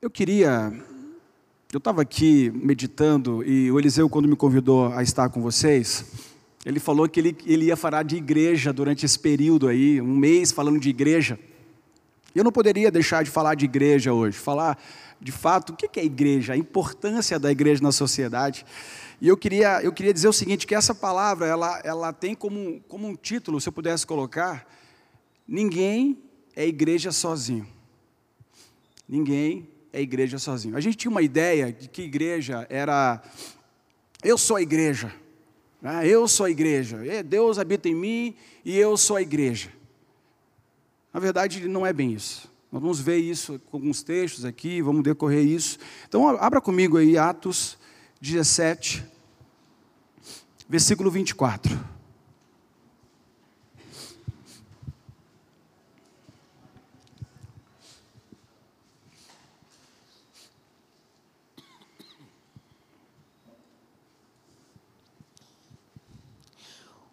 Eu queria. Eu estava aqui meditando e o Eliseu, quando me convidou a estar com vocês, ele falou que ele, ele ia falar de igreja durante esse período aí, um mês falando de igreja. Eu não poderia deixar de falar de igreja hoje, falar de fato o que é igreja, a importância da igreja na sociedade. E eu queria, eu queria dizer o seguinte, que essa palavra, ela, ela tem como, como um título, se eu pudesse colocar, ninguém é igreja sozinho. Ninguém é igreja sozinho. A gente tinha uma ideia de que igreja era, eu sou a igreja, né? eu sou a igreja, Deus habita em mim e eu sou a igreja. Na verdade, não é bem isso. Nós vamos ver isso com alguns textos aqui, vamos decorrer isso. Então, abra comigo aí Atos 17, versículo 24.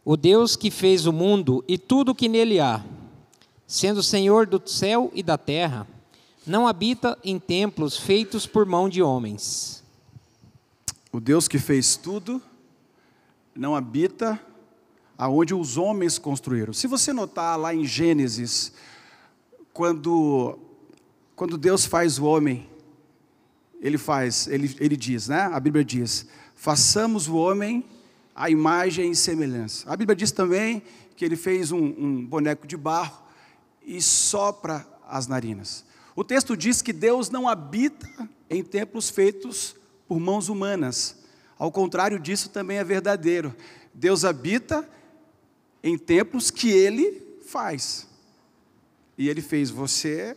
O Deus que fez o mundo e tudo o que nele há, sendo Senhor do céu e da terra, não habita em templos feitos por mão de homens. O Deus que fez tudo não habita aonde os homens construíram. Se você notar lá em Gênesis, quando, quando Deus faz o homem, ele faz, ele, ele diz, né? A Bíblia diz: façamos o homem a imagem e semelhança. A Bíblia diz também que ele fez um, um boneco de barro e sopra as narinas. O texto diz que Deus não habita em templos feitos por mãos humanas. Ao contrário disso, também é verdadeiro. Deus habita em templos que Ele faz. E Ele fez você,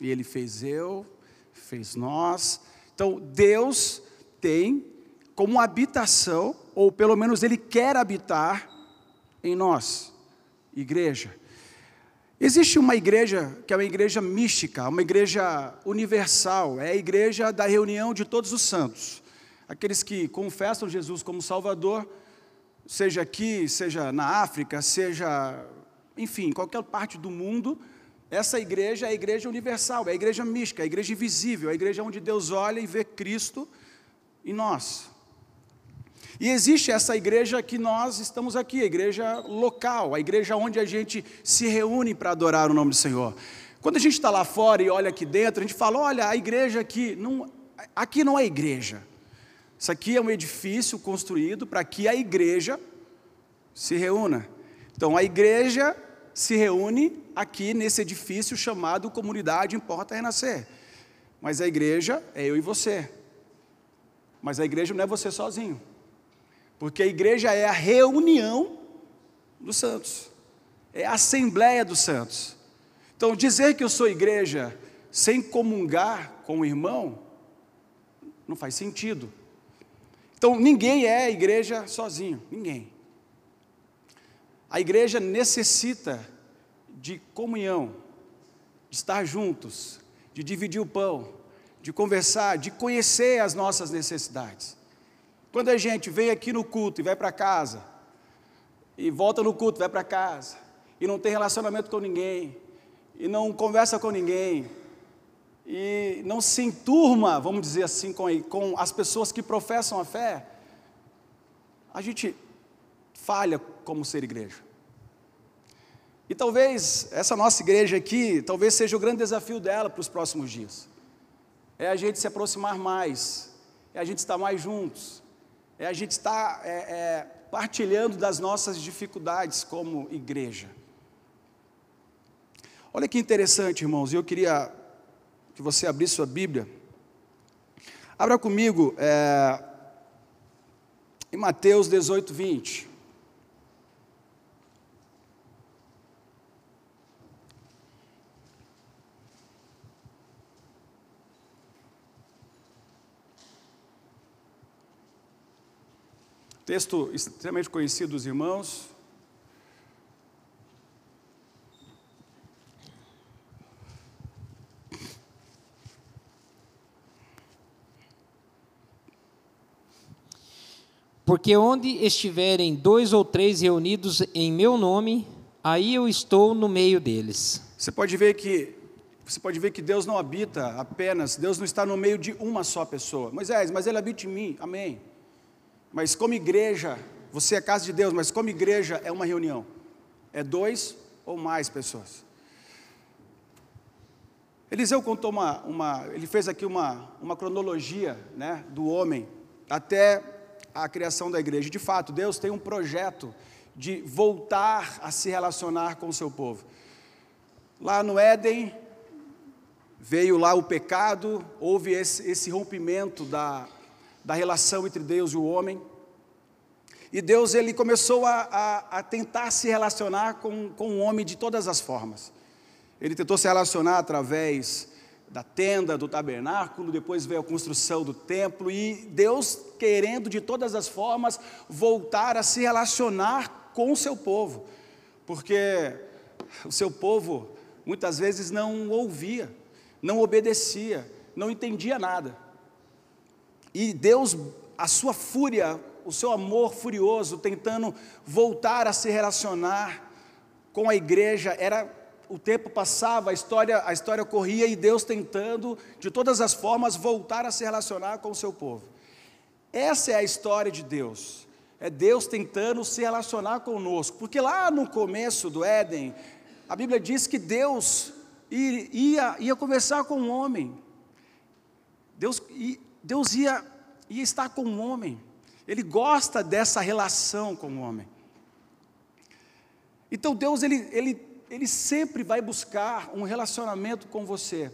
e Ele fez eu, fez nós. Então, Deus tem como habitação ou pelo menos ele quer habitar em nós, igreja. Existe uma igreja que é uma igreja mística, uma igreja universal, é a igreja da reunião de todos os santos. Aqueles que confessam Jesus como Salvador, seja aqui, seja na África, seja, enfim, qualquer parte do mundo, essa igreja é a igreja universal, é a igreja mística, é a igreja invisível, é a igreja onde Deus olha e vê Cristo em nós. E existe essa igreja que nós estamos aqui, a igreja local, a igreja onde a gente se reúne para adorar o nome do Senhor. Quando a gente está lá fora e olha aqui dentro, a gente fala: olha, a igreja aqui, não, aqui não é igreja. Isso aqui é um edifício construído para que a igreja se reúna. Então a igreja se reúne aqui nesse edifício chamado Comunidade Importa Renascer. Mas a igreja é eu e você. Mas a igreja não é você sozinho. Porque a igreja é a reunião dos santos, é a assembleia dos santos. Então, dizer que eu sou igreja sem comungar com o irmão, não faz sentido. Então, ninguém é igreja sozinho, ninguém. A igreja necessita de comunhão, de estar juntos, de dividir o pão, de conversar, de conhecer as nossas necessidades. Quando a gente vem aqui no culto e vai para casa, e volta no culto, vai para casa, e não tem relacionamento com ninguém, e não conversa com ninguém, e não se enturma, vamos dizer assim, com, com as pessoas que professam a fé, a gente falha como ser igreja. E talvez essa nossa igreja aqui, talvez seja o grande desafio dela para os próximos dias. É a gente se aproximar mais, é a gente estar mais juntos, é a gente estar é, é, partilhando das nossas dificuldades como igreja. Olha que interessante, irmãos, e eu queria que você abrisse sua Bíblia. Abra comigo é, em Mateus 18, 20. Texto extremamente conhecido dos irmãos. Porque onde estiverem dois ou três reunidos em meu nome, aí eu estou no meio deles. Você pode ver que Você pode ver que Deus não habita apenas, Deus não está no meio de uma só pessoa. Moisés, mas Ele habita em mim, amém. Mas como igreja, você é casa de Deus, mas como igreja é uma reunião. É dois ou mais pessoas. Eliseu contou uma, uma ele fez aqui uma, uma cronologia né, do homem até a criação da igreja. De fato, Deus tem um projeto de voltar a se relacionar com o seu povo. Lá no Éden, veio lá o pecado, houve esse, esse rompimento da, da relação entre Deus e o homem. E Deus ele começou a, a, a, tentar se relacionar com, com o homem de todas as formas. Ele tentou se relacionar através da tenda, do tabernáculo, depois veio a construção do templo, e Deus querendo de todas as formas voltar a se relacionar com o seu povo, porque o seu povo muitas vezes não ouvia, não obedecia, não entendia nada. E Deus, a sua fúria, o seu amor furioso, tentando voltar a se relacionar com a igreja, era o tempo passava, a história, a história corria e Deus tentando, de todas as formas, voltar a se relacionar com o seu povo. Essa é a história de Deus. É Deus tentando se relacionar conosco, porque lá no começo do Éden, a Bíblia diz que Deus ia, ia conversar com o homem. Deus, Deus ia, ia estar com o homem. Ele gosta dessa relação com o homem. Então Deus ele, ele, ele sempre vai buscar um relacionamento com você.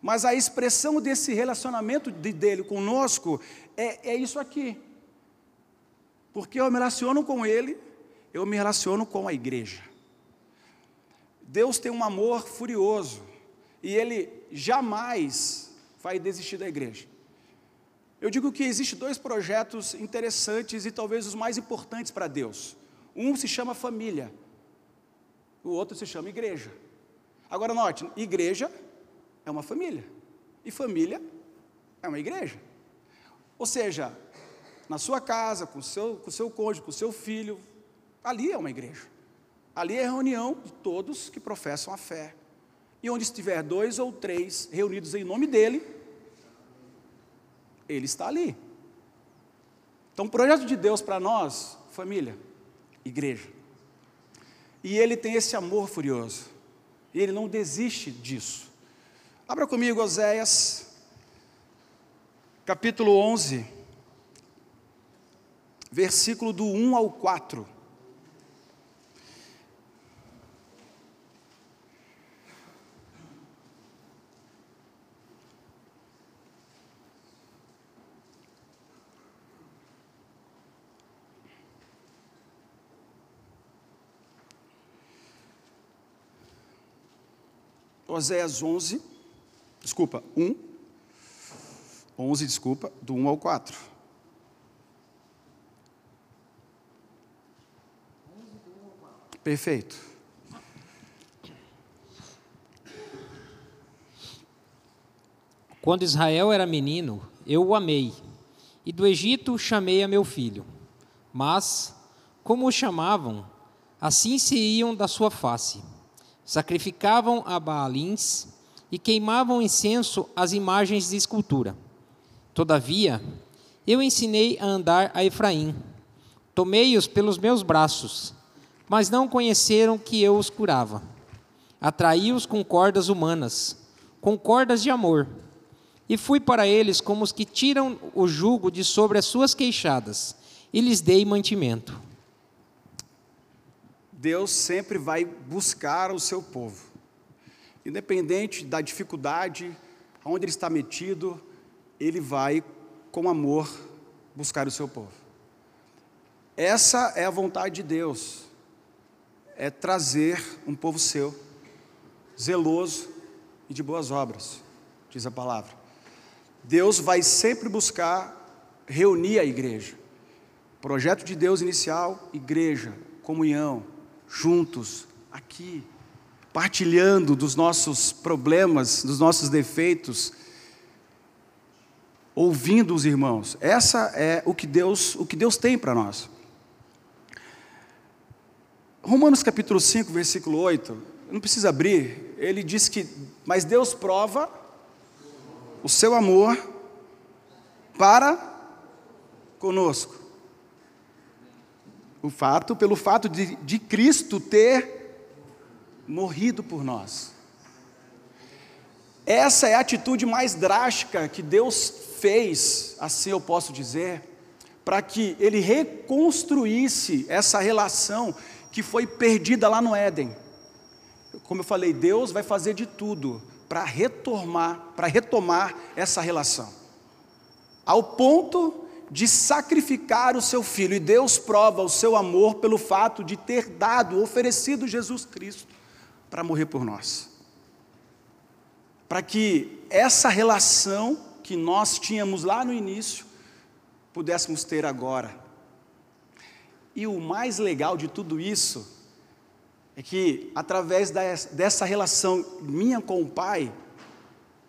Mas a expressão desse relacionamento de, dele conosco é, é isso aqui. Porque eu me relaciono com ele, eu me relaciono com a igreja. Deus tem um amor furioso e Ele jamais vai desistir da igreja. Eu digo que existem dois projetos interessantes e talvez os mais importantes para Deus. Um se chama família, o outro se chama igreja. Agora note, igreja é uma família e família é uma igreja. Ou seja, na sua casa, com seu, com seu cônjuge, com o seu filho, ali é uma igreja. Ali é a reunião de todos que professam a fé. E onde estiver dois ou três reunidos em nome dele, ele está ali. Então, o projeto de Deus para nós, família, igreja. E ele tem esse amor furioso. E ele não desiste disso. Abra comigo Oséias, capítulo 11, versículo do 1 ao 4. Oséias 11, desculpa, 1, 11, desculpa, do 1 ao 4. Perfeito. Quando Israel era menino, eu o amei, e do Egito chamei a meu filho. Mas, como o chamavam, assim se iam da sua face sacrificavam a Baalins e queimavam incenso às imagens de escultura. Todavia, eu ensinei a andar a Efraim, tomei-os pelos meus braços, mas não conheceram que eu os curava. Atraí-os com cordas humanas, com cordas de amor, e fui para eles como os que tiram o jugo de sobre as suas queixadas, e lhes dei mantimento. Deus sempre vai buscar o seu povo. Independente da dificuldade, aonde ele está metido, ele vai, com amor, buscar o seu povo. Essa é a vontade de Deus, é trazer um povo seu, zeloso e de boas obras, diz a palavra. Deus vai sempre buscar reunir a igreja. Projeto de Deus inicial, igreja, comunhão, juntos, aqui, partilhando dos nossos problemas, dos nossos defeitos, ouvindo os irmãos. Essa é o que Deus, o que Deus tem para nós. Romanos capítulo 5, versículo 8, não precisa abrir, ele diz que, mas Deus prova o seu amor para conosco. O fato, pelo fato de, de Cristo ter morrido por nós. Essa é a atitude mais drástica que Deus fez, assim eu posso dizer, para que Ele reconstruísse essa relação que foi perdida lá no Éden. Como eu falei, Deus vai fazer de tudo para retomar, para retomar essa relação. Ao ponto de sacrificar o seu filho, e Deus prova o seu amor pelo fato de ter dado, oferecido Jesus Cristo para morrer por nós. Para que essa relação que nós tínhamos lá no início, pudéssemos ter agora. E o mais legal de tudo isso é que através dessa relação minha com o Pai,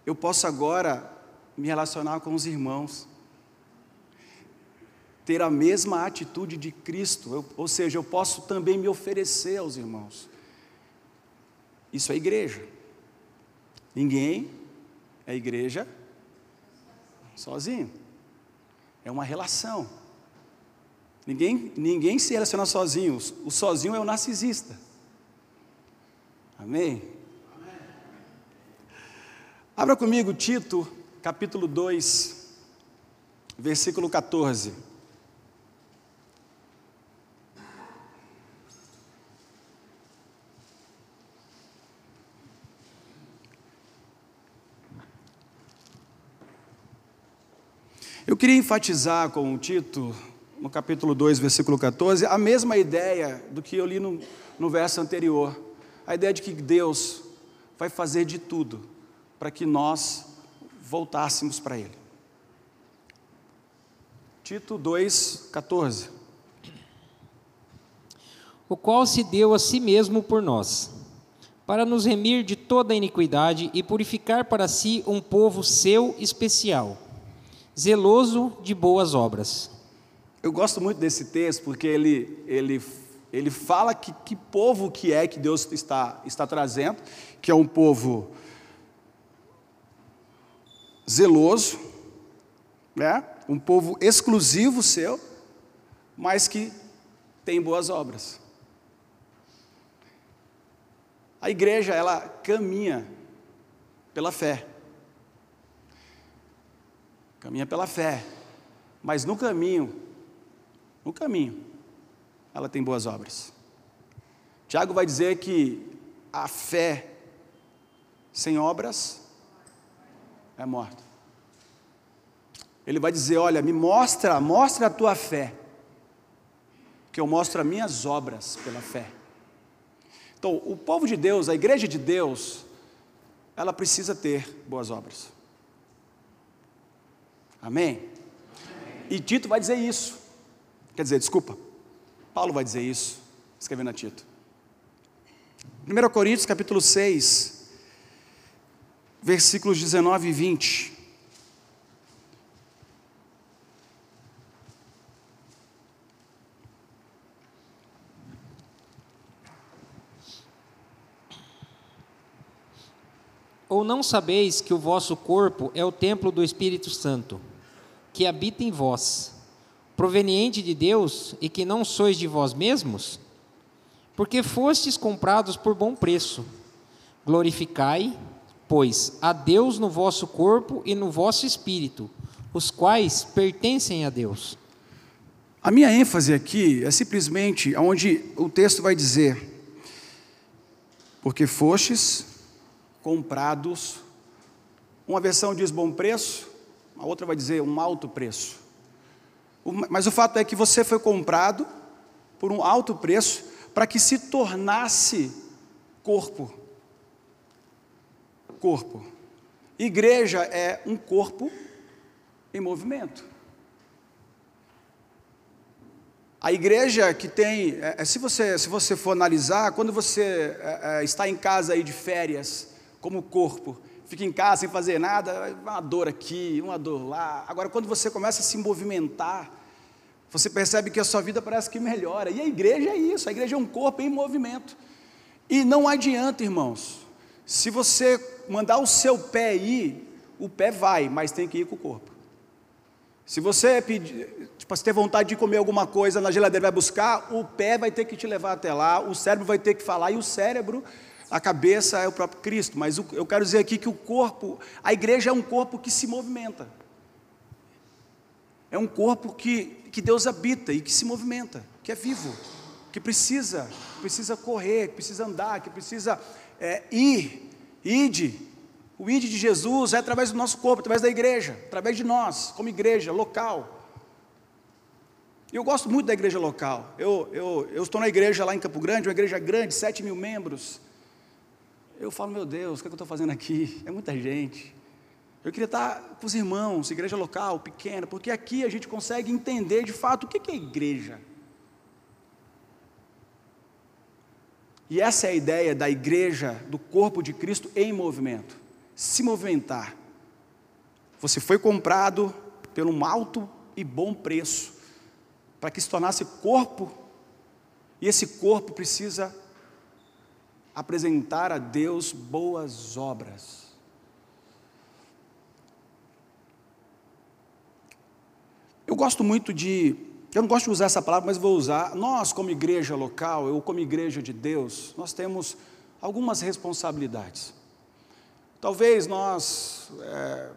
eu posso agora me relacionar com os irmãos ter a mesma atitude de Cristo, eu, ou seja, eu posso também me oferecer aos irmãos. Isso é igreja. Ninguém é igreja sozinho. É uma relação. Ninguém, ninguém se relaciona sozinho. O sozinho é o narcisista. Amém? Amém? Abra comigo Tito, capítulo 2, versículo 14. Queria enfatizar com o Tito, no capítulo 2, versículo 14, a mesma ideia do que eu li no, no verso anterior. A ideia de que Deus vai fazer de tudo para que nós voltássemos para Ele. Tito 2, 14. O qual se deu a si mesmo por nós, para nos remir de toda iniquidade e purificar para si um povo seu especial zeloso de boas obras. Eu gosto muito desse texto porque ele, ele, ele fala que, que povo que é que Deus está, está trazendo, que é um povo zeloso, né? um povo exclusivo seu, mas que tem boas obras. A igreja, ela caminha pela fé. Caminha pela fé. Mas no caminho, no caminho, ela tem boas obras. Tiago vai dizer que a fé sem obras é morta. Ele vai dizer: Olha, me mostra, mostra a tua fé, que eu mostro as minhas obras pela fé. Então, o povo de Deus, a igreja de Deus, ela precisa ter boas obras. Amém? Amém? E Tito vai dizer isso. Quer dizer, desculpa, Paulo vai dizer isso, escrevendo a Tito. 1 Coríntios capítulo 6, versículos 19 e 20. Ou não sabeis que o vosso corpo é o templo do Espírito Santo, que habita em vós, proveniente de Deus e que não sois de vós mesmos? Porque fostes comprados por bom preço. Glorificai, pois, a Deus no vosso corpo e no vosso espírito, os quais pertencem a Deus. A minha ênfase aqui é simplesmente onde o texto vai dizer: Porque fostes comprados. Uma versão diz bom preço, a outra vai dizer um alto preço. Mas o fato é que você foi comprado por um alto preço para que se tornasse corpo. Corpo. Igreja é um corpo em movimento. A igreja que tem, é, é se, você, se você for analisar, quando você é, é, está em casa aí de férias, como corpo, fica em casa sem fazer nada, uma dor aqui, uma dor lá. Agora, quando você começa a se movimentar, você percebe que a sua vida parece que melhora. E a igreja é isso, a igreja é um corpo em movimento. E não adianta, irmãos, se você mandar o seu pé ir, o pé vai, mas tem que ir com o corpo. Se você pedir, tipo, se ter vontade de comer alguma coisa na geladeira vai buscar, o pé vai ter que te levar até lá, o cérebro vai ter que falar, e o cérebro, a cabeça é o próprio Cristo. Mas eu quero dizer aqui que o corpo, a igreja é um corpo que se movimenta. É um corpo que, que Deus habita e que se movimenta, que é vivo, que precisa, precisa correr, que precisa andar, que precisa é, ir, ide. O ide de Jesus é através do nosso corpo, através da igreja, através de nós, como igreja local. Eu gosto muito da igreja local. Eu, eu, eu estou na igreja lá em Campo Grande, uma igreja grande, 7 mil membros. Eu falo, meu Deus, o que, é que eu estou fazendo aqui? É muita gente. Eu queria estar com os irmãos, igreja local, pequena, porque aqui a gente consegue entender de fato o que é igreja. E essa é a ideia da igreja, do corpo de Cristo em movimento se movimentar. Você foi comprado por um alto e bom preço, para que se tornasse corpo, e esse corpo precisa apresentar a Deus boas obras. Eu gosto muito de, eu não gosto de usar essa palavra, mas vou usar. Nós, como igreja local, eu como igreja de Deus, nós temos algumas responsabilidades. Talvez nós, é,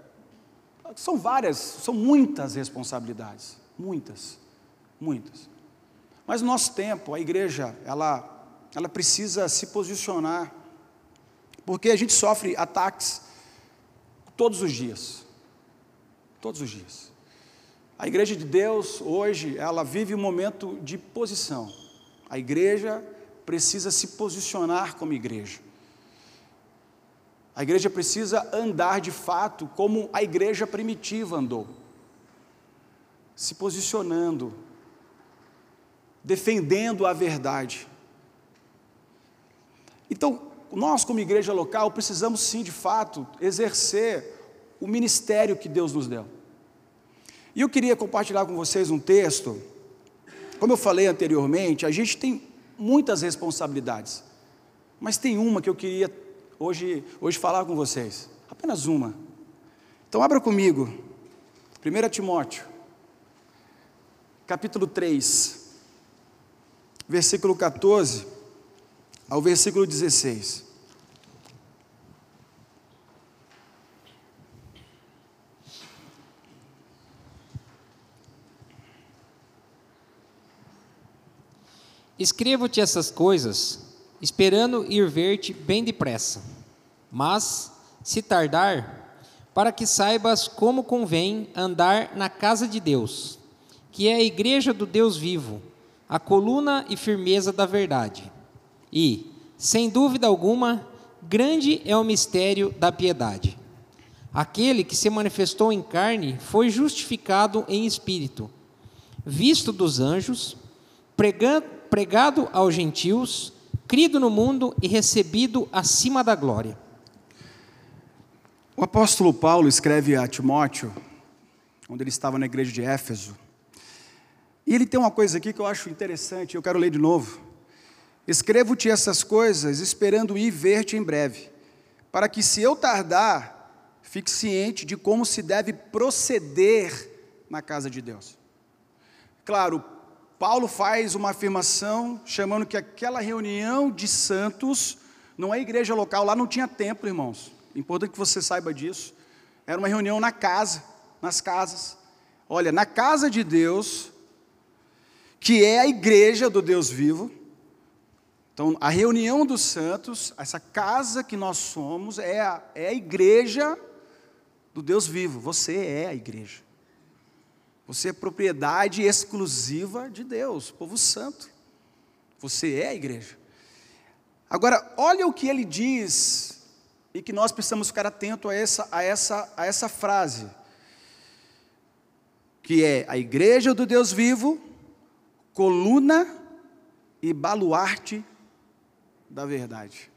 são várias, são muitas responsabilidades, muitas, muitas. Mas no nosso tempo, a igreja, ela, ela precisa se posicionar, porque a gente sofre ataques todos os dias, todos os dias. A igreja de Deus, hoje, ela vive um momento de posição. A igreja precisa se posicionar como igreja. A igreja precisa andar de fato como a igreja primitiva andou, se posicionando, defendendo a verdade. Então, nós, como igreja local, precisamos sim, de fato, exercer o ministério que Deus nos deu. E eu queria compartilhar com vocês um texto. Como eu falei anteriormente, a gente tem muitas responsabilidades, mas tem uma que eu queria hoje, hoje falar com vocês. Apenas uma. Então, abra comigo. 1 Timóteo, capítulo 3, versículo 14 ao versículo 16. Escrevo-te essas coisas, esperando ir ver-te bem depressa. Mas, se tardar, para que saibas como convém andar na casa de Deus, que é a igreja do Deus vivo, a coluna e firmeza da verdade. E, sem dúvida alguma, grande é o mistério da piedade. Aquele que se manifestou em carne foi justificado em espírito, visto dos anjos, pregado aos gentios, crido no mundo e recebido acima da glória. O apóstolo Paulo escreve a Timóteo, onde ele estava na igreja de Éfeso, e ele tem uma coisa aqui que eu acho interessante, eu quero ler de novo. Escrevo-te essas coisas, esperando ir ver-te em breve, para que, se eu tardar, fique ciente de como se deve proceder na casa de Deus. Claro, Paulo faz uma afirmação chamando que aquela reunião de santos, não é igreja local, lá não tinha templo, irmãos. Importante que você saiba disso. Era uma reunião na casa, nas casas. Olha, na casa de Deus, que é a igreja do Deus vivo. Então, a reunião dos santos, essa casa que nós somos, é a, é a igreja do Deus vivo. Você é a igreja. Você é propriedade exclusiva de Deus, povo santo. Você é a igreja. Agora, olha o que ele diz, e que nós precisamos ficar atento a essa, a essa, a essa frase, que é a igreja do Deus vivo, coluna e baluarte da verdade.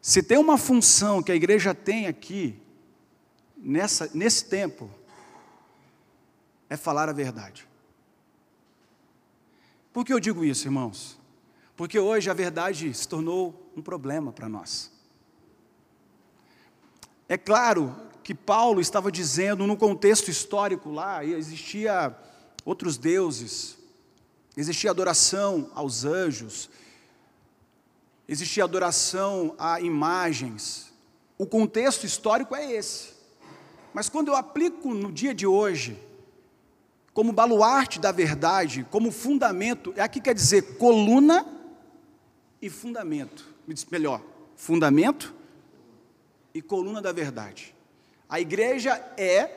Se tem uma função que a igreja tem aqui, nessa, nesse tempo, é falar a verdade. Por que eu digo isso, irmãos? Porque hoje a verdade se tornou um problema para nós. É claro que Paulo estava dizendo, no contexto histórico lá, existia outros deuses, existia adoração aos anjos, existia adoração a imagens. O contexto histórico é esse. Mas quando eu aplico no dia de hoje, como baluarte da verdade, como fundamento, é aqui quer dizer coluna e fundamento. Me diz melhor, fundamento e coluna da verdade. A igreja é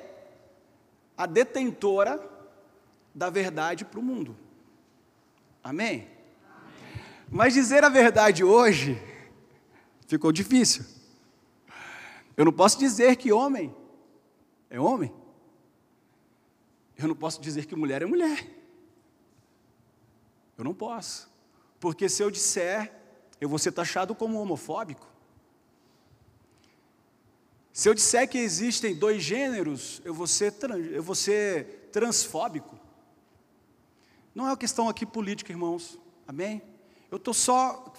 a detentora da verdade para o mundo. Amém? Mas dizer a verdade hoje ficou difícil. Eu não posso dizer que homem é homem. Eu não posso dizer que mulher é mulher. Eu não posso. Porque se eu disser, eu vou ser taxado como homofóbico. Se eu disser que existem dois gêneros, eu vou ser, eu vou ser transfóbico. Não é uma questão aqui política, irmãos. Amém? Eu estou só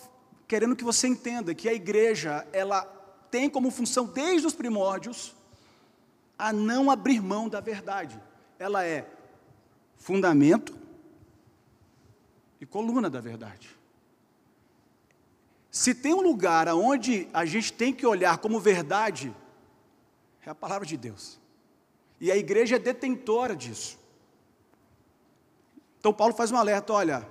querendo que você entenda que a igreja, ela tem como função desde os primórdios a não abrir mão da verdade. Ela é fundamento e coluna da verdade. Se tem um lugar onde a gente tem que olhar como verdade, é a palavra de Deus. E a igreja é detentora disso. Então Paulo faz um alerta: olha,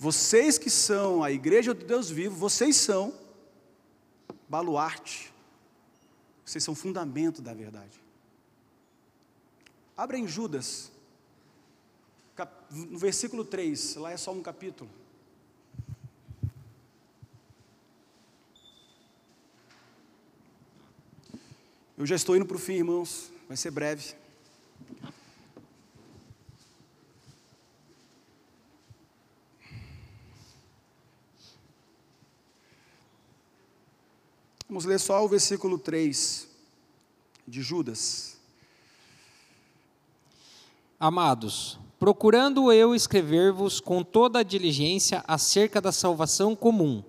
vocês que são a igreja do Deus vivo, vocês são baluarte, vocês são fundamento da verdade. Abra em Judas, no versículo 3, lá é só um capítulo. Eu já estou indo para o fim, irmãos, vai ser breve. Vamos ler só o versículo 3 de Judas. Amados, procurando eu escrever-vos com toda a diligência acerca da salvação comum,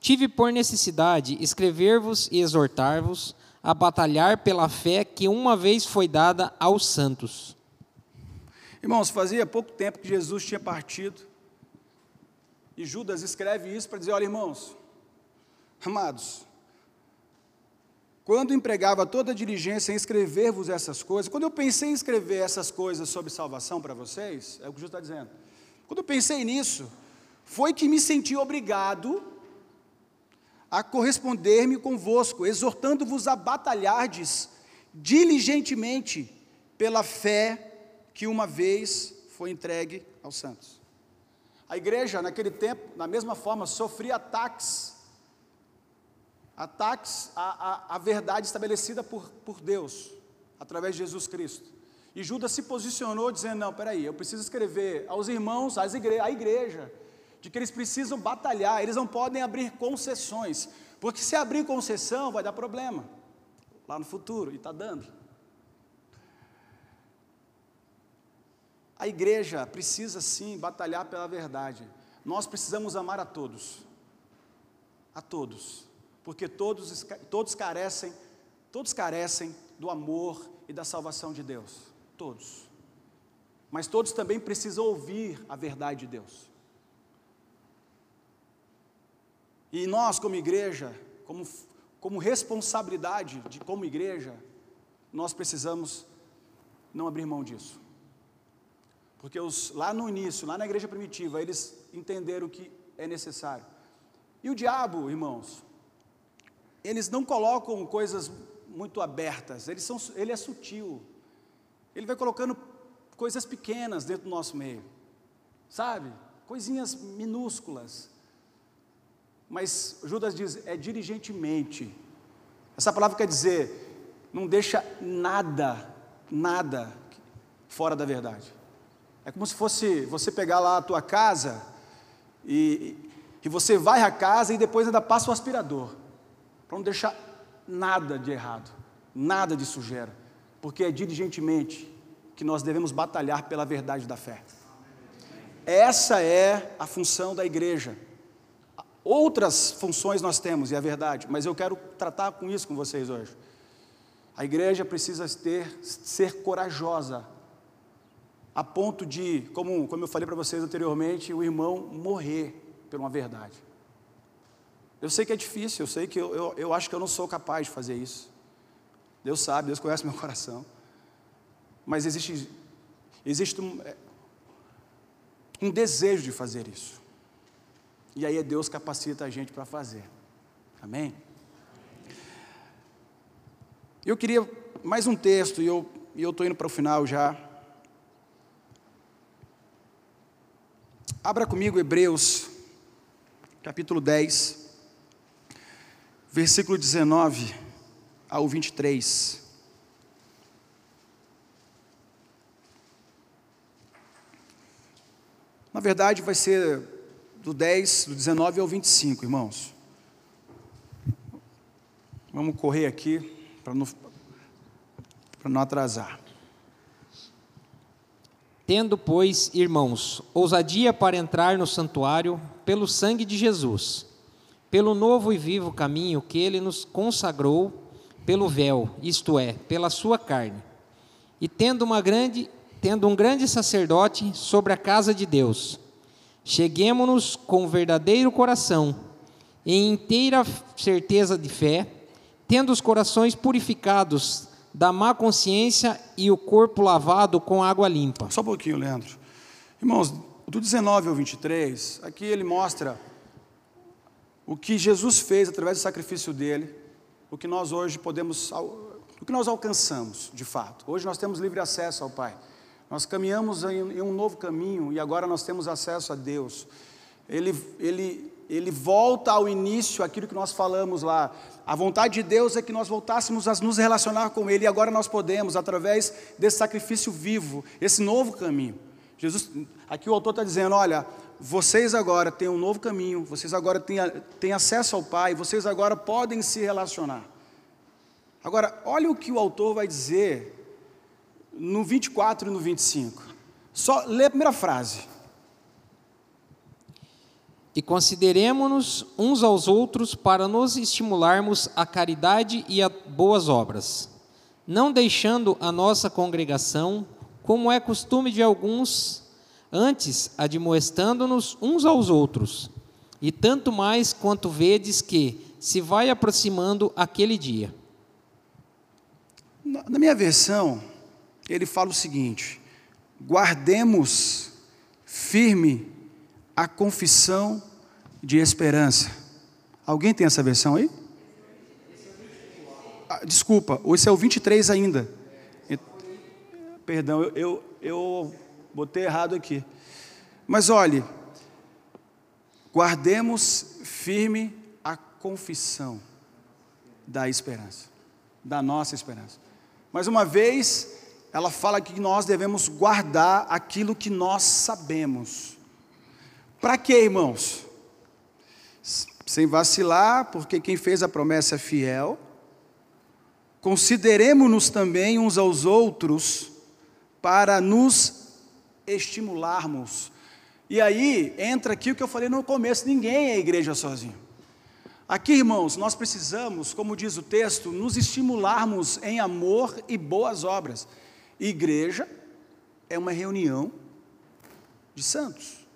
tive por necessidade escrever-vos e exortar-vos a batalhar pela fé que uma vez foi dada aos santos. Irmãos, fazia pouco tempo que Jesus tinha partido, e Judas escreve isso para dizer: olha, irmãos, amados, quando empregava toda a diligência em escrever-vos essas coisas, quando eu pensei em escrever essas coisas sobre salvação para vocês, é o que Jesus está dizendo. Quando eu pensei nisso, foi que me senti obrigado a corresponder-me convosco, exortando-vos a batalhardes diligentemente pela fé que uma vez foi entregue aos santos. A igreja, naquele tempo, da mesma forma, sofria ataques, ataques à, à, à verdade estabelecida por, por Deus, através de Jesus Cristo. E Judas se posicionou dizendo: Não, peraí, eu preciso escrever aos irmãos, às igre à igreja, de que eles precisam batalhar, eles não podem abrir concessões, porque se abrir concessão vai dar problema lá no futuro, e está dando. A igreja precisa sim batalhar pela verdade. Nós precisamos amar a todos, a todos, porque todos, todos carecem, todos carecem do amor e da salvação de Deus, todos. Mas todos também precisam ouvir a verdade de Deus. E nós, como igreja, como, como responsabilidade de como igreja, nós precisamos não abrir mão disso. Porque os, lá no início, lá na igreja primitiva, eles entenderam que é necessário. E o diabo, irmãos, eles não colocam coisas muito abertas, eles são, ele é sutil. Ele vai colocando coisas pequenas dentro do nosso meio, sabe? Coisinhas minúsculas. Mas Judas diz, é diligentemente. Essa palavra quer dizer, não deixa nada, nada fora da verdade. É como se fosse você pegar lá a tua casa e, e você vai à casa e depois ainda passa o aspirador, para não deixar nada de errado, nada de sujeira, porque é diligentemente que nós devemos batalhar pela verdade da fé. Essa é a função da igreja. Outras funções nós temos, e é verdade, mas eu quero tratar com isso com vocês hoje. A igreja precisa ter, ser corajosa, a ponto de, como, como eu falei para vocês anteriormente, o irmão morrer por uma verdade. Eu sei que é difícil, eu sei que eu, eu, eu acho que eu não sou capaz de fazer isso. Deus sabe, Deus conhece meu coração. Mas existe, existe um, é, um desejo de fazer isso. E aí é Deus capacita a gente para fazer. Amém? Eu queria mais um texto, e eu estou indo para o final já. Abra comigo Hebreus, capítulo 10, versículo 19 ao 23. Na verdade, vai ser do 10, do 19 ao 25, irmãos. Vamos correr aqui para não, não atrasar. Tendo, pois, irmãos, ousadia para entrar no santuário pelo sangue de Jesus, pelo novo e vivo caminho que ele nos consagrou pelo véu, isto é, pela sua carne. E tendo uma grande, tendo um grande sacerdote sobre a casa de Deus, cheguemo-nos com verdadeiro coração, em inteira certeza de fé, tendo os corações purificados da má consciência e o corpo lavado com água limpa. Só um pouquinho, Leandro. Irmãos, do 19 ao 23, aqui ele mostra o que Jesus fez através do sacrifício dele, o que nós hoje podemos, o que nós alcançamos, de fato. Hoje nós temos livre acesso ao Pai. Nós caminhamos em um novo caminho e agora nós temos acesso a Deus. Ele, ele, ele volta ao início, aquilo que nós falamos lá. A vontade de Deus é que nós voltássemos a nos relacionar com Ele, e agora nós podemos, através desse sacrifício vivo, esse novo caminho. Jesus, aqui o autor está dizendo: olha, vocês agora têm um novo caminho, vocês agora têm, têm acesso ao Pai, vocês agora podem se relacionar. Agora, olha o que o autor vai dizer no 24 e no 25. Só lê a primeira frase. E consideremos-nos uns aos outros para nos estimularmos à caridade e a boas obras, não deixando a nossa congregação, como é costume de alguns, antes admoestando-nos uns aos outros, e tanto mais quanto vedes que se vai aproximando aquele dia. Na minha versão, ele fala o seguinte: guardemos firme a confissão de esperança. Alguém tem essa versão aí? Ah, desculpa, esse é o 23 ainda. Perdão, eu, eu, eu botei errado aqui. Mas olhe, guardemos firme a confissão da esperança, da nossa esperança. Mais uma vez, ela fala que nós devemos guardar aquilo que nós sabemos. Para quê, irmãos? Sem vacilar, porque quem fez a promessa é fiel. Consideremos-nos também uns aos outros para nos estimularmos. E aí entra aqui o que eu falei no começo: ninguém é igreja sozinho. Aqui, irmãos, nós precisamos, como diz o texto, nos estimularmos em amor e boas obras. Igreja é uma reunião de santos.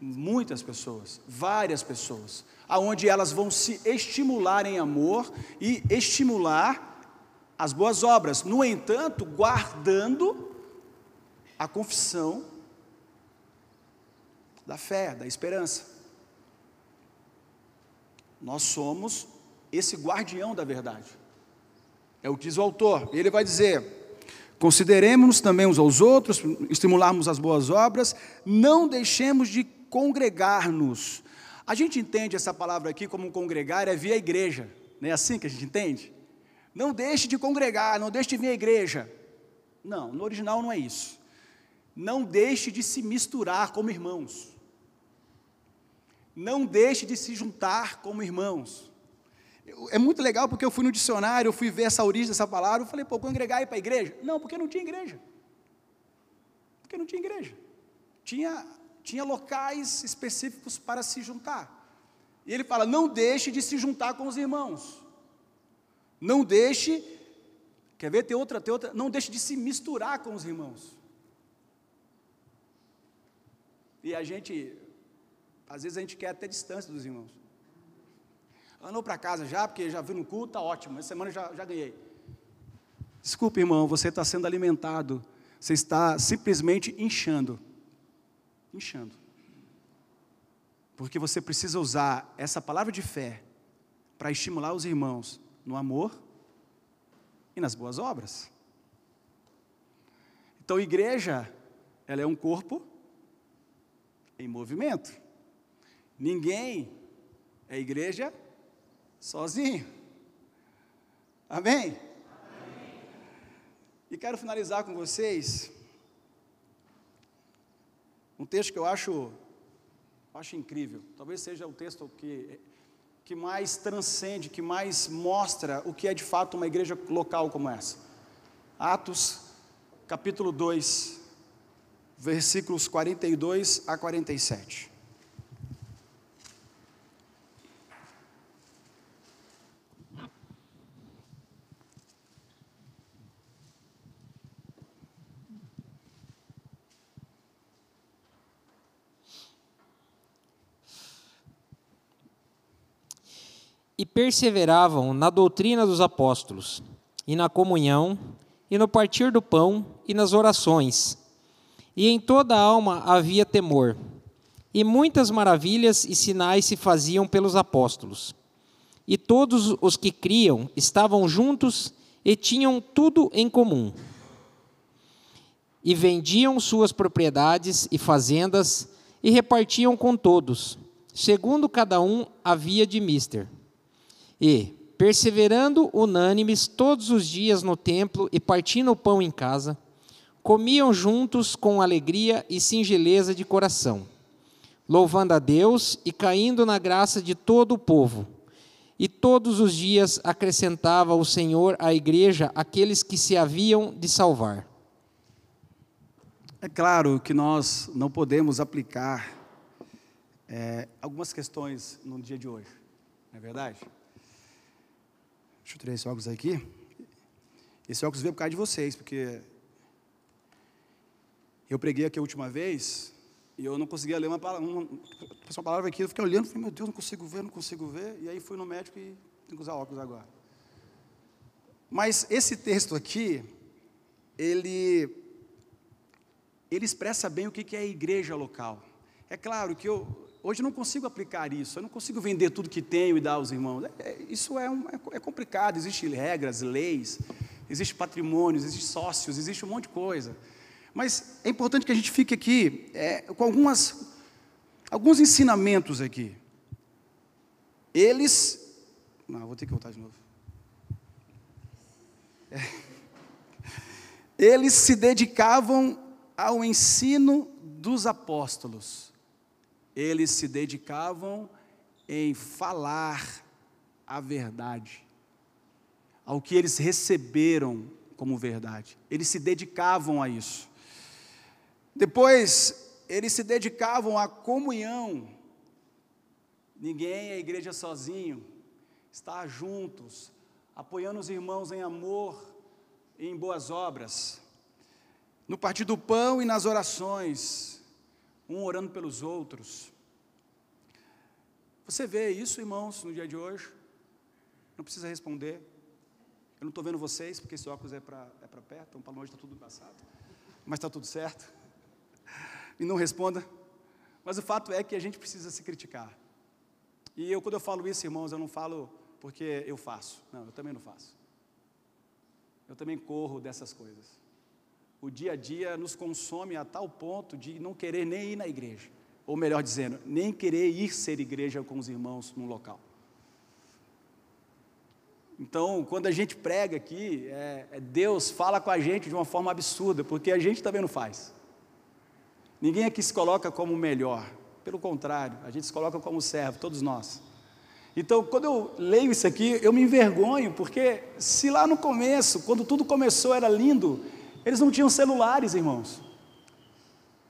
Muitas pessoas, várias pessoas, aonde elas vão se estimular em amor e estimular as boas obras. No entanto, guardando a confissão da fé, da esperança. Nós somos esse guardião da verdade. É o que diz o autor. Ele vai dizer: Consideremos-nos também uns aos outros, estimularmos as boas obras, não deixemos de congregar-nos. A gente entende essa palavra aqui como congregar é via igreja, não é assim que a gente entende? Não deixe de congregar, não deixe de vir à igreja. Não, no original não é isso. Não deixe de se misturar como irmãos. Não deixe de se juntar como irmãos. É muito legal porque eu fui no dicionário, eu fui ver essa origem dessa palavra, eu falei, pô, congregar e ir para a igreja? Não, porque não tinha igreja. Porque não tinha igreja. Tinha tinha locais específicos para se juntar. E ele fala: não deixe de se juntar com os irmãos. Não deixe, quer ver, tem outra, tem outra, não deixe de se misturar com os irmãos. E a gente, às vezes a gente quer até distância dos irmãos. Andou para casa já, porque já vi no culto, está ótimo, essa semana já, já ganhei. Desculpe, irmão, você está sendo alimentado, você está simplesmente inchando. Inchando. Porque você precisa usar essa palavra de fé para estimular os irmãos no amor e nas boas obras. Então, igreja, ela é um corpo em movimento. Ninguém é igreja sozinho. Amém? Amém? E quero finalizar com vocês um texto que eu acho, acho incrível. Talvez seja o texto que, que mais transcende, que mais mostra o que é de fato uma igreja local como essa. Atos, capítulo 2, versículos 42 a 47. E perseveravam na doutrina dos apóstolos, e na comunhão, e no partir do pão, e nas orações e em toda a alma havia temor. E muitas maravilhas e sinais se faziam pelos apóstolos. E todos os que criam estavam juntos e tinham tudo em comum. E vendiam suas propriedades e fazendas e repartiam com todos, segundo cada um havia de mister. E, perseverando unânimes todos os dias no templo e partindo o pão em casa, comiam juntos com alegria e singeleza de coração, louvando a Deus e caindo na graça de todo o povo. E todos os dias acrescentava o Senhor à igreja aqueles que se haviam de salvar. É claro que nós não podemos aplicar é, algumas questões no dia de hoje, não é verdade? Deixa eu tirar esse óculos aqui. Esse óculos veio por causa de vocês, porque eu preguei aqui a última vez e eu não conseguia ler uma palavra, uma, uma palavra aqui, eu fiquei olhando, falei, meu Deus, não consigo ver, não consigo ver, e aí fui no médico e tenho que usar óculos agora. Mas esse texto aqui, ele, ele expressa bem o que é a igreja local. É claro que eu, hoje eu não consigo aplicar isso, eu não consigo vender tudo que tenho e dar aos irmãos. É, isso é, um, é, é complicado, existem regras, leis, existe patrimônio, existe sócios, existe um monte de coisa. Mas é importante que a gente fique aqui é, com algumas, alguns ensinamentos aqui. Eles. Não, vou ter que voltar de novo. É, eles se dedicavam ao ensino dos apóstolos. Eles se dedicavam em falar a verdade, ao que eles receberam como verdade. Eles se dedicavam a isso. Depois, eles se dedicavam à comunhão. Ninguém é igreja sozinho, estar juntos, apoiando os irmãos em amor e em boas obras. No partir do pão e nas orações, um orando pelos outros. Você vê isso, irmãos, no dia de hoje? Não precisa responder. Eu não estou vendo vocês, porque esse óculos é para é perto, então para longe está tudo passado. Mas está tudo certo e não responda. Mas o fato é que a gente precisa se criticar. E eu, quando eu falo isso, irmãos, eu não falo porque eu faço. Não, eu também não faço. Eu também corro dessas coisas. O dia a dia nos consome a tal ponto de não querer nem ir na igreja. Ou melhor dizendo, nem querer ir ser igreja com os irmãos num local. Então, quando a gente prega aqui, é, é Deus fala com a gente de uma forma absurda, porque a gente também não faz. Ninguém aqui se coloca como melhor, pelo contrário, a gente se coloca como servo, todos nós. Então, quando eu leio isso aqui, eu me envergonho, porque se lá no começo, quando tudo começou, era lindo, eles não tinham celulares, irmãos.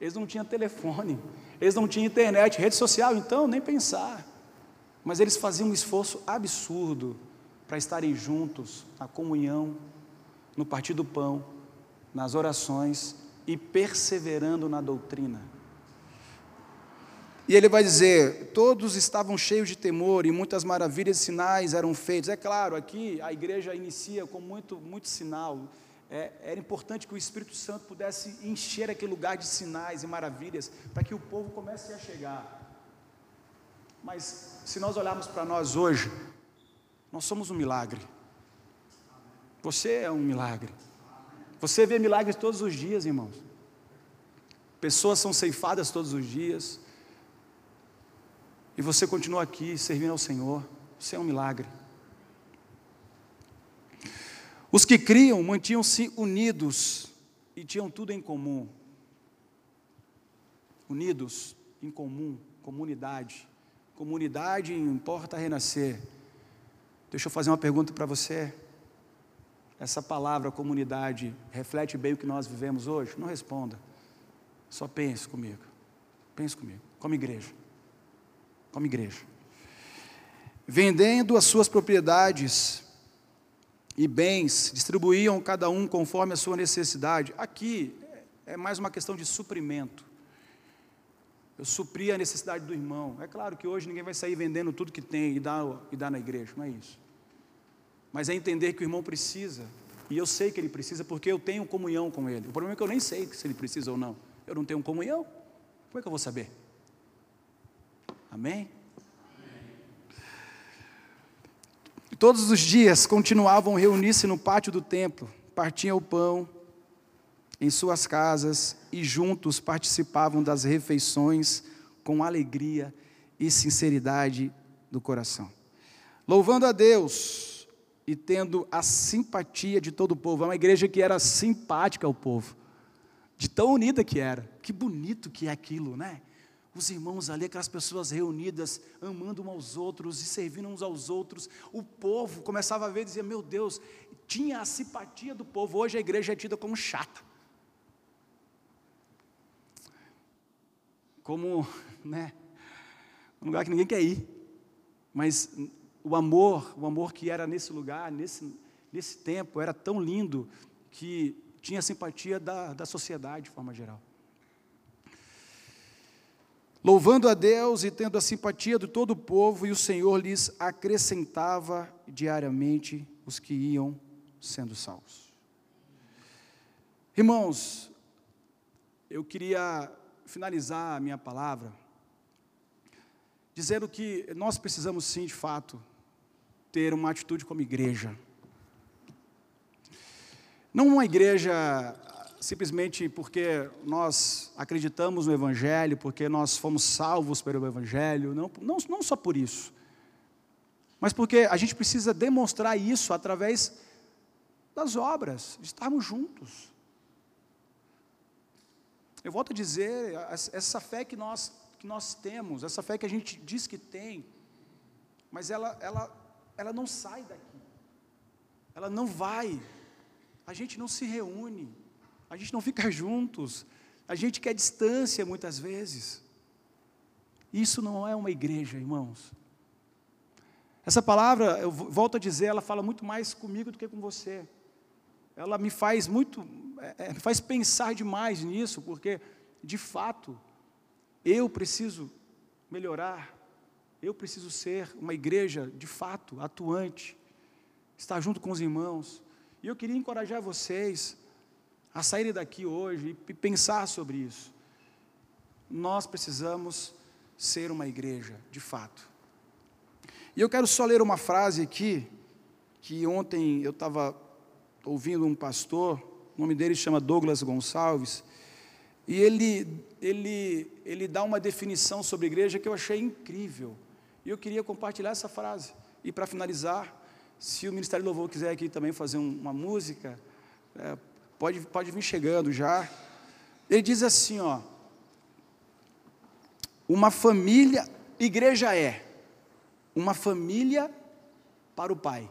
Eles não tinham telefone, Eles não tinham internet, rede social, então nem pensar. Mas eles faziam um esforço absurdo para estarem juntos na comunhão, no partir do pão, nas orações e perseverando na doutrina. E ele vai dizer: todos estavam cheios de temor e muitas maravilhas e sinais eram feitos. É claro, aqui a igreja inicia com muito, muito sinal. É, era importante que o Espírito Santo pudesse encher aquele lugar de sinais e maravilhas para que o povo comece a chegar. Mas se nós olharmos para nós hoje, nós somos um milagre. Você é um milagre. Você vê milagres todos os dias, irmãos. Pessoas são ceifadas todos os dias. E você continua aqui servindo ao Senhor. Você é um milagre. Os que criam mantinham-se unidos e tinham tudo em comum. Unidos, em comum, comunidade. Comunidade importa renascer. Deixa eu fazer uma pergunta para você. Essa palavra comunidade reflete bem o que nós vivemos hoje? Não responda. Só pense comigo. Pense comigo, como igreja. Como igreja. Vendendo as suas propriedades e bens, distribuíam cada um conforme a sua necessidade. Aqui é mais uma questão de suprimento. Eu supri a necessidade do irmão. É claro que hoje ninguém vai sair vendendo tudo que tem e dar, e dar na igreja, não é isso. Mas é entender que o irmão precisa, e eu sei que ele precisa porque eu tenho comunhão com ele. O problema é que eu nem sei se ele precisa ou não. Eu não tenho comunhão. Como é que eu vou saber? Amém? Todos os dias continuavam a reunir-se no pátio do templo, partiam o pão em suas casas e juntos participavam das refeições com alegria e sinceridade do coração. Louvando a Deus e tendo a simpatia de todo o povo. É uma igreja que era simpática ao povo, de tão unida que era. Que bonito que é aquilo, né? Os irmãos ali, aquelas pessoas reunidas, amando uns aos outros e servindo uns aos outros. O povo começava a ver e dizia: Meu Deus, tinha a simpatia do povo. Hoje a igreja é tida como chata. Como, né? Um lugar que ninguém quer ir. Mas o amor, o amor que era nesse lugar, nesse, nesse tempo, era tão lindo que tinha simpatia da, da sociedade de forma geral louvando a Deus e tendo a simpatia de todo o povo, e o Senhor lhes acrescentava diariamente os que iam sendo salvos. Irmãos, eu queria finalizar a minha palavra dizendo que nós precisamos sim, de fato, ter uma atitude como igreja. Não uma igreja simplesmente porque nós acreditamos no Evangelho, porque nós fomos salvos pelo Evangelho, não, não, não só por isso, mas porque a gente precisa demonstrar isso através das obras, de estarmos juntos. Eu volto a dizer, essa fé que nós, que nós temos, essa fé que a gente diz que tem, mas ela, ela, ela não sai daqui, ela não vai, a gente não se reúne, a gente não fica juntos, a gente quer distância muitas vezes. Isso não é uma igreja, irmãos. Essa palavra, eu volto a dizer, ela fala muito mais comigo do que com você. Ela me faz muito, é, é, me faz pensar demais nisso, porque, de fato, eu preciso melhorar, eu preciso ser uma igreja, de fato, atuante, estar junto com os irmãos. E eu queria encorajar vocês a sair daqui hoje e pensar sobre isso. Nós precisamos ser uma igreja, de fato. E eu quero só ler uma frase aqui, que ontem eu estava ouvindo um pastor, o nome dele chama Douglas Gonçalves, e ele, ele, ele dá uma definição sobre igreja que eu achei incrível. E eu queria compartilhar essa frase. E para finalizar, se o Ministério Louvor quiser aqui também fazer uma música, é, Pode, pode vir chegando já. Ele diz assim, ó. Uma família, igreja é uma família para o pai,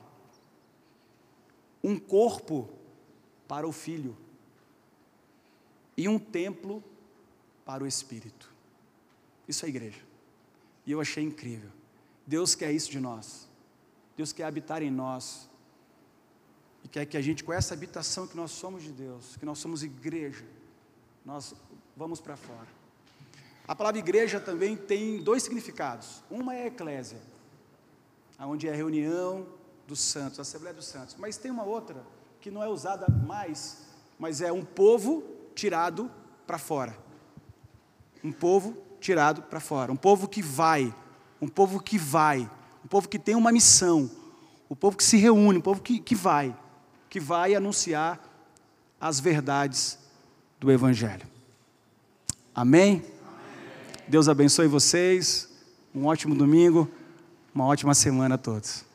um corpo para o filho e um templo para o espírito. Isso é igreja. E eu achei incrível. Deus quer isso de nós. Deus quer habitar em nós. E quer que a gente, com essa habitação que nós somos de Deus, que nós somos igreja, nós vamos para fora. A palavra igreja também tem dois significados. Uma é a eclésia, onde é a reunião dos santos, a Assembleia dos Santos. Mas tem uma outra que não é usada mais, mas é um povo tirado para fora. Um povo tirado para fora. Um povo que vai, um povo que vai, um povo que tem uma missão, um povo que se reúne, um povo que, que vai, que vai anunciar as verdades do Evangelho. Amém? Amém? Deus abençoe vocês. Um ótimo domingo, uma ótima semana a todos.